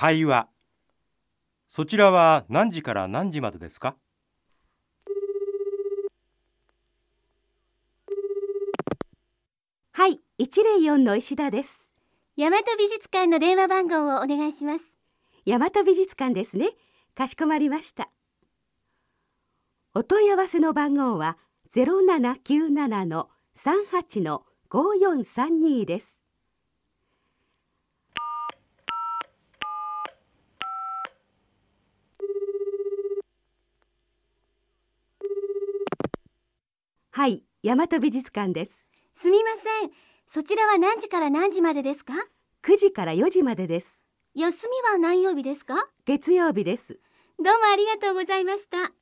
会話そちらは何時から何時までですか？はい、104の石田です。大和美術館の電話番号をお願いします。大和美術館ですね。かしこまりました。お問い合わせの番号は0797の38の5432です。はい、大和美術館です。すみません。そちらは何時から何時までですか ?9 時から4時までです。休みは何曜日ですか？月曜日です。どうもありがとうございました。